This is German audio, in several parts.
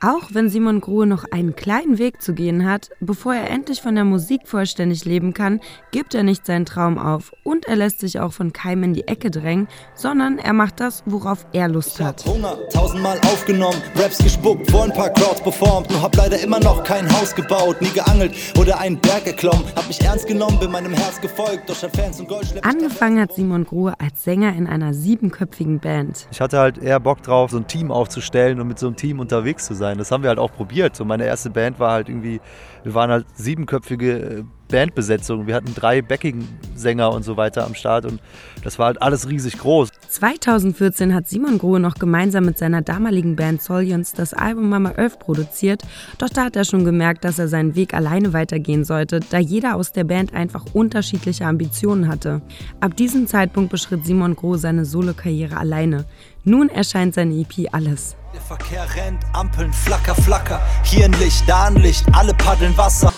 Auch wenn Simon Grohe noch einen kleinen Weg zu gehen hat, bevor er endlich von der Musik vollständig leben kann, gibt er nicht seinen Traum auf und er lässt sich auch von keinem in die Ecke drängen, sondern er macht das, worauf er Lust hat. Ich hab Hunger, tausendmal aufgenommen, Raps gespuckt, vor ein paar Crowds performt, nur hab leider immer noch kein Haus gebaut, nie geangelt oder einen Berg geklommen, hab mich ernst genommen, bin meinem Herz gefolgt, doch statt Fans und Gold Angefangen hat Simon Grohe als Sänger in einer siebenköpfigen Band. Ich hatte halt eher Bock drauf, so ein Team aufzustellen und mit so einem Team unterwegs zu sein. Das haben wir halt auch probiert. So meine erste Band war halt irgendwie, wir waren halt siebenköpfige äh, Bandbesetzung. Wir hatten drei Backing-Sänger und so weiter am Start und das war halt alles riesig groß. 2014 hat Simon Grohe noch gemeinsam mit seiner damaligen Band Solions das Album Mama Earth produziert, doch da hat er schon gemerkt, dass er seinen Weg alleine weitergehen sollte, da jeder aus der Band einfach unterschiedliche Ambitionen hatte. Ab diesem Zeitpunkt beschritt Simon Grohe seine Solokarriere alleine. Nun erscheint seine EP Alles. Der Verkehr rennt, Ampeln, flacker, flacker, hier ein Licht, da ein Licht, alle paddeln Wasser.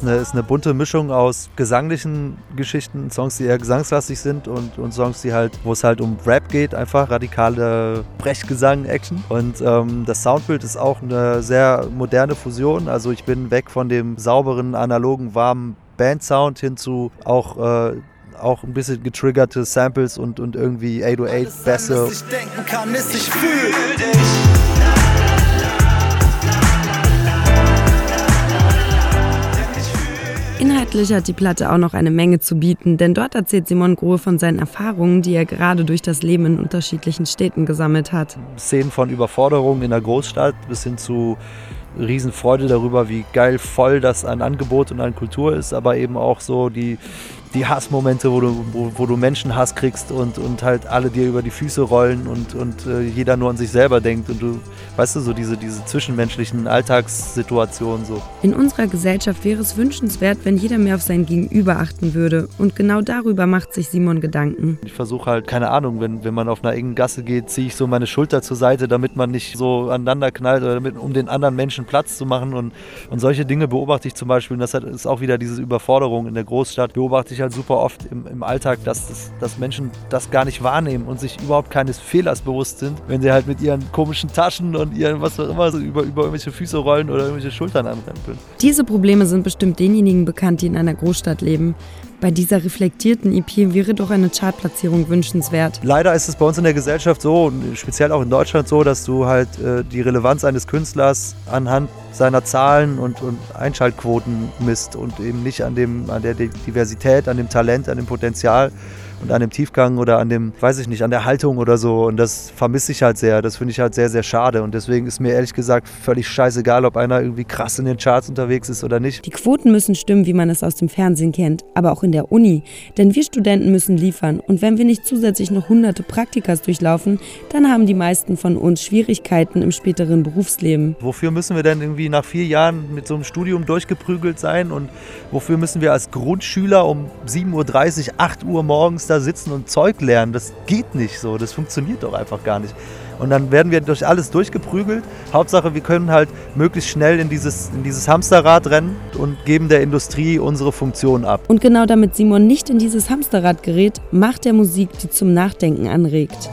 Fassade. Eine, ist eine bunte Mischung aus gesanglichen Geschichten, Songs, die eher gesangslastig sind und, und Songs, die halt, wo es halt um Rap geht, einfach radikale Brechgesang, Action. Und ähm, das Soundbild ist auch eine sehr moderne Fusion. Also ich bin weg von dem sauberen, analogen, warmen Bandsound hin zu auch äh, auch ein bisschen getriggerte Samples und, und irgendwie 808 Inhaltlich hat die Platte auch noch eine Menge zu bieten, denn dort erzählt Simon Grohe von seinen Erfahrungen, die er gerade durch das Leben in unterschiedlichen Städten gesammelt hat. Szenen von Überforderung in der Großstadt bis hin zu Riesenfreude darüber, wie geil voll das an Angebot und an Kultur ist, aber eben auch so die, die Hassmomente, wo du, wo, wo du Menschenhass kriegst und, und halt alle dir über die Füße rollen und, und äh, jeder nur an sich selber denkt und du, weißt du, so diese, diese zwischenmenschlichen Alltagssituationen so. In unserer Gesellschaft wäre es wünschenswert, wenn jeder mehr auf sein Gegenüber achten würde. Und genau darüber macht sich Simon Gedanken. Ich versuche halt, keine Ahnung, wenn, wenn man auf einer engen Gasse geht, ziehe ich so meine Schulter zur Seite, damit man nicht so aneinander knallt oder damit, um den anderen Menschen Platz zu machen. Und, und solche Dinge beobachte ich zum Beispiel. Und das ist auch wieder diese Überforderung in der Großstadt. Beobachte ich halt super oft im, im Alltag, dass, das, dass Menschen das gar nicht wahrnehmen und sich überhaupt keines Fehlers bewusst sind, wenn sie halt mit ihren komischen Taschen und ihren was auch immer so über, über irgendwelche Füße rollen oder irgendwelche Schultern anrempeln. Diese Probleme sind bestimmt denjenigen bekannt, die in einer Großstadt leben. Bei dieser reflektierten EP wäre doch eine Chartplatzierung wünschenswert. Leider ist es bei uns in der Gesellschaft so, speziell auch in Deutschland so, dass du halt äh, die Relevanz eines Künstlers anhand seiner Zahlen und, und Einschaltquoten misst und eben nicht an, dem, an der Diversität, an dem Talent, an dem Potenzial und an dem Tiefgang oder an dem, weiß ich nicht, an der Haltung oder so. Und das vermisse ich halt sehr. Das finde ich halt sehr, sehr schade. Und deswegen ist mir ehrlich gesagt völlig scheißegal, ob einer irgendwie krass in den Charts unterwegs ist oder nicht. Die Quoten müssen stimmen, wie man es aus dem Fernsehen kennt, aber auch in der Uni. Denn wir Studenten müssen liefern. Und wenn wir nicht zusätzlich noch hunderte Praktikas durchlaufen, dann haben die meisten von uns Schwierigkeiten im späteren Berufsleben. Wofür müssen wir denn irgendwie nach vier Jahren mit so einem Studium durchgeprügelt sein? Und wofür müssen wir als Grundschüler um 7.30 Uhr, 8 Uhr morgens da sitzen und Zeug lernen? Das geht nicht so. Das funktioniert doch einfach gar nicht. Und dann werden wir durch alles durchgeprügelt. Hauptsache, wir können halt möglichst schnell in dieses, in dieses Hamsterrad rennen und geben der Industrie unsere Funktion ab. Und genau damit Simon nicht in dieses Hamsterrad gerät, macht er Musik, die zum Nachdenken anregt.